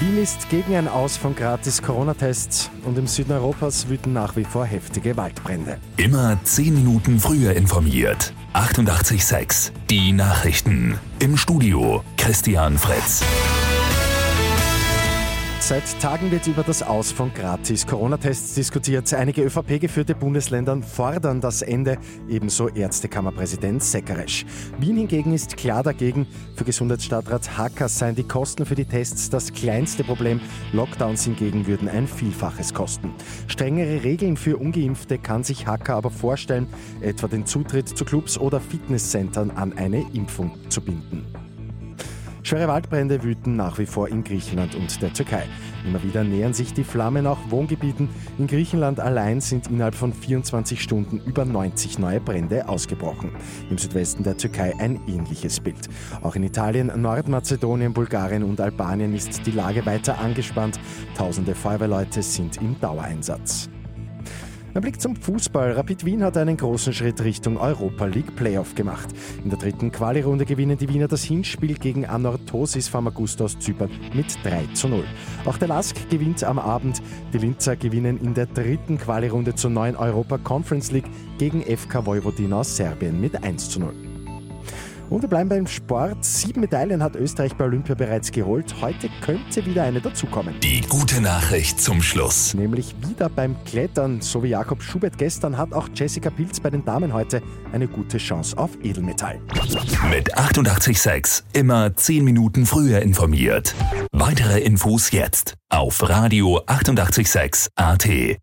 Wien ist gegen ein Aus von gratis Corona-Tests und im Süden Europas wüten nach wie vor heftige Waldbrände. Immer 10 Minuten früher informiert. 88.6 Die Nachrichten. Im Studio Christian Fritz. Seit Tagen wird über das Aus von gratis Corona-Tests diskutiert. Einige ÖVP-geführte Bundesländer fordern das Ende, ebenso Ärztekammerpräsident Seckeresch. Wien hingegen ist klar dagegen. Für Gesundheitsstadtrat Hacker seien die Kosten für die Tests das kleinste Problem. Lockdowns hingegen würden ein Vielfaches kosten. Strengere Regeln für Ungeimpfte kann sich Hacker aber vorstellen, etwa den Zutritt zu Clubs oder Fitnesscentern an eine Impfung zu binden. Schwere Waldbrände wüten nach wie vor in Griechenland und der Türkei. Immer wieder nähern sich die Flammen auch Wohngebieten. In Griechenland allein sind innerhalb von 24 Stunden über 90 neue Brände ausgebrochen. Im Südwesten der Türkei ein ähnliches Bild. Auch in Italien, Nordmazedonien, Bulgarien und Albanien ist die Lage weiter angespannt. Tausende Feuerwehrleute sind im Dauereinsatz. Ein Blick zum Fußball. Rapid Wien hat einen großen Schritt Richtung Europa League Playoff gemacht. In der dritten Quali-Runde gewinnen die Wiener das Hinspiel gegen Anorthosis Famagusta aus Zypern mit 3 zu 0. Auch der Lask gewinnt am Abend. Die Linzer gewinnen in der dritten Quali-Runde zur neuen Europa Conference League gegen FK Vojvodina aus Serbien mit 1 zu 0. Und wir bleiben beim Sport. Sieben Medaillen hat Österreich bei Olympia bereits geholt. Heute könnte wieder eine dazukommen. Die gute Nachricht zum Schluss. Nämlich wieder beim Klettern. So wie Jakob Schubert gestern hat auch Jessica Pilz bei den Damen heute eine gute Chance auf Edelmetall. Mit 886 immer 10 Minuten früher informiert. Weitere Infos jetzt auf Radio 886 AT.